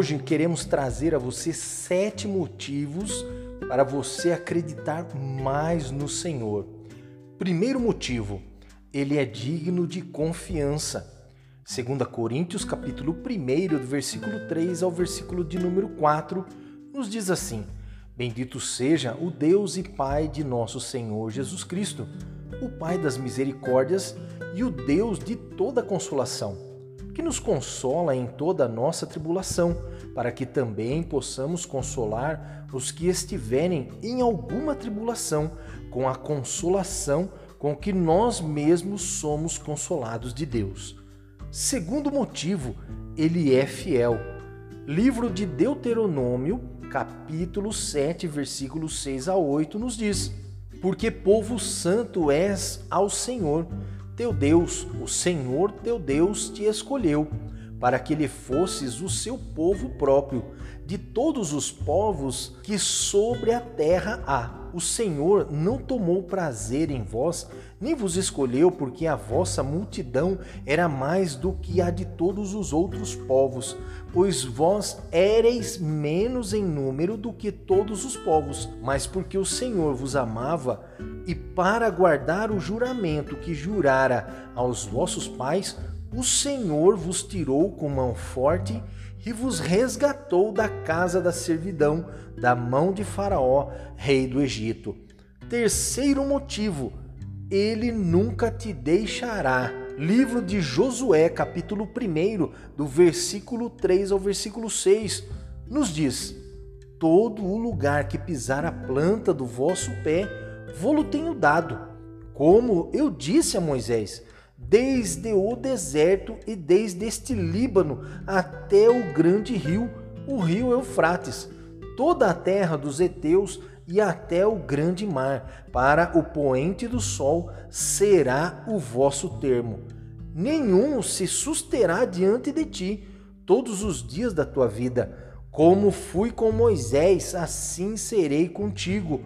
Hoje queremos trazer a você sete motivos para você acreditar mais no Senhor. Primeiro motivo, ele é digno de confiança. 2 Coríntios capítulo 1, do versículo 3 ao versículo de número 4, nos diz assim: Bendito seja o Deus e Pai de nosso Senhor Jesus Cristo, o Pai das misericórdias e o Deus de toda consolação que nos consola em toda a nossa tribulação, para que também possamos consolar os que estiverem em alguma tribulação, com a consolação com que nós mesmos somos consolados de Deus. Segundo motivo, ele é fiel. Livro de Deuteronômio, capítulo 7, versículos 6 a 8, nos diz: Porque povo santo és ao Senhor teu Deus, o Senhor teu Deus, te escolheu para que lhe fosses o seu povo próprio, de todos os povos que sobre a terra há. O Senhor não tomou prazer em vós, nem vos escolheu, porque a vossa multidão era mais do que a de todos os outros povos, pois vós éreis menos em número do que todos os povos, mas porque o Senhor vos amava, e para guardar o juramento que jurara aos vossos pais, o Senhor vos tirou com mão forte e vos resgatou da casa da servidão, da mão de Faraó, rei do Egito. Terceiro motivo, ele nunca te deixará. Livro de Josué, capítulo 1, do versículo 3 ao versículo 6, nos diz: Todo o lugar que pisar a planta do vosso pé, vou-lo tenho dado, como eu disse a Moisés desde o deserto e desde este Líbano até o grande rio, o rio Eufrates, toda a terra dos heteus e até o grande mar, para o poente do sol será o vosso termo. Nenhum se susterá diante de ti todos os dias da tua vida. Como fui com Moisés, assim serei contigo.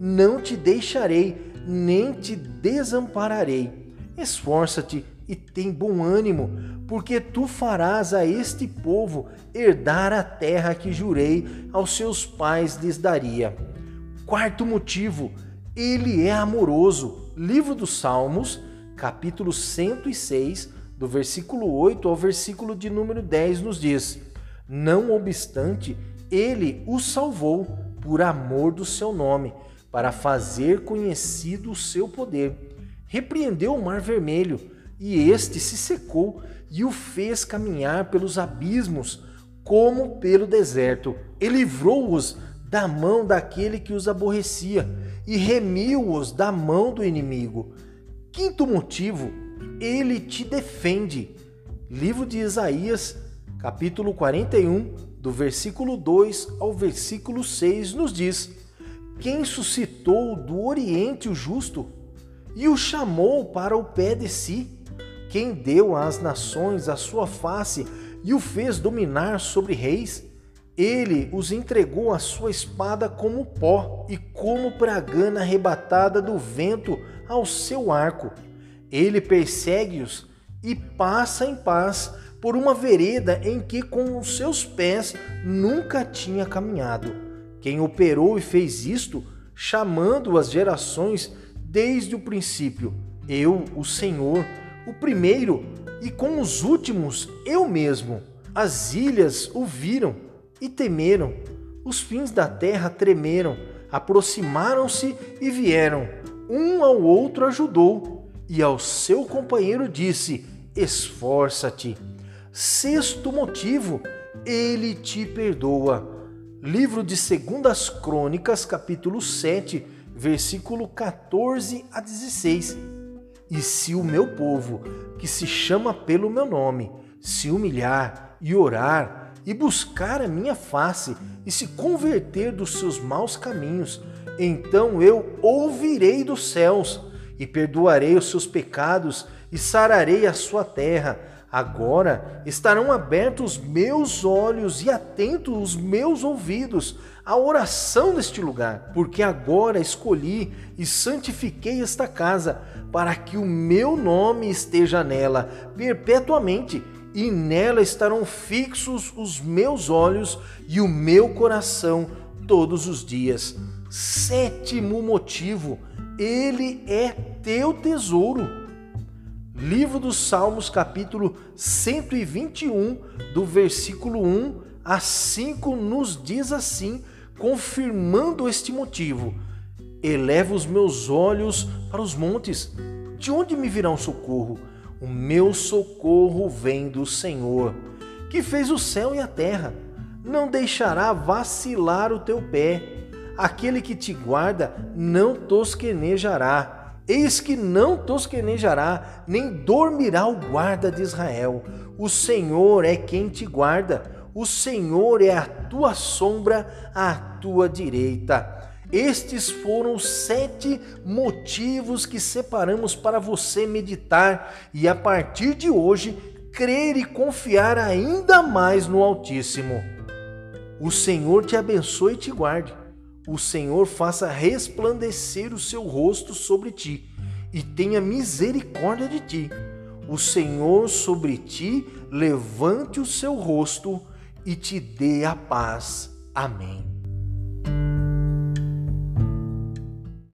Não te deixarei, nem te desampararei Esforça-te e tem bom ânimo, porque tu farás a este povo herdar a terra que jurei aos seus pais lhes daria. Quarto motivo, ele é amoroso. Livro dos Salmos, capítulo 106, do versículo 8 ao versículo de número 10 nos diz: Não obstante, ele o salvou por amor do seu nome, para fazer conhecido o seu poder repreendeu o mar vermelho, e este se secou e o fez caminhar pelos abismos como pelo deserto. E livrou-os da mão daquele que os aborrecia e remiu-os da mão do inimigo. Quinto motivo, ele te defende. Livro de Isaías, capítulo 41, do versículo 2 ao versículo 6, nos diz: Quem suscitou do Oriente o justo e o chamou para o pé de si, quem deu às nações a sua face e o fez dominar sobre reis. Ele os entregou à sua espada como pó e como pragana arrebatada do vento ao seu arco. Ele persegue-os e passa em paz por uma vereda em que com os seus pés nunca tinha caminhado. Quem operou e fez isto, chamando as gerações desde o princípio, eu, o Senhor, o primeiro, e com os últimos, eu mesmo. As ilhas o viram e temeram, os fins da terra tremeram, aproximaram-se e vieram. Um ao outro ajudou, e ao seu companheiro disse: Esforça-te. Sexto motivo, ele te perdoa. Livro de Segundas Crônicas, capítulo 7, versículo 14 a 16. E se o meu povo, que se chama pelo meu nome, se humilhar e orar e buscar a minha face e se converter dos seus maus caminhos, então eu ouvirei dos céus e perdoarei os seus pecados e sararei a sua terra. Agora estarão abertos meus olhos e atentos os meus ouvidos a oração neste lugar, porque agora escolhi e santifiquei esta casa, para que o meu nome esteja nela perpetuamente, e nela estarão fixos os meus olhos e o meu coração todos os dias. Sétimo motivo, ele é teu tesouro. Livro dos Salmos, capítulo 121, do versículo 1 a 5, nos diz assim, confirmando este motivo: Eleva os meus olhos para os montes, de onde me virá um socorro? O meu socorro vem do Senhor, que fez o céu e a terra. Não deixará vacilar o teu pé. Aquele que te guarda não tosquenejará. Eis que não tosquenejará, nem dormirá o guarda de Israel. O Senhor é quem te guarda. O Senhor é a tua sombra à tua direita. Estes foram os sete motivos que separamos para você meditar e, a partir de hoje, crer e confiar ainda mais no Altíssimo. O Senhor te abençoe e te guarde. O Senhor faça resplandecer o seu rosto sobre ti e tenha misericórdia de ti. O Senhor sobre ti levante o seu rosto e te dê a paz. Amém.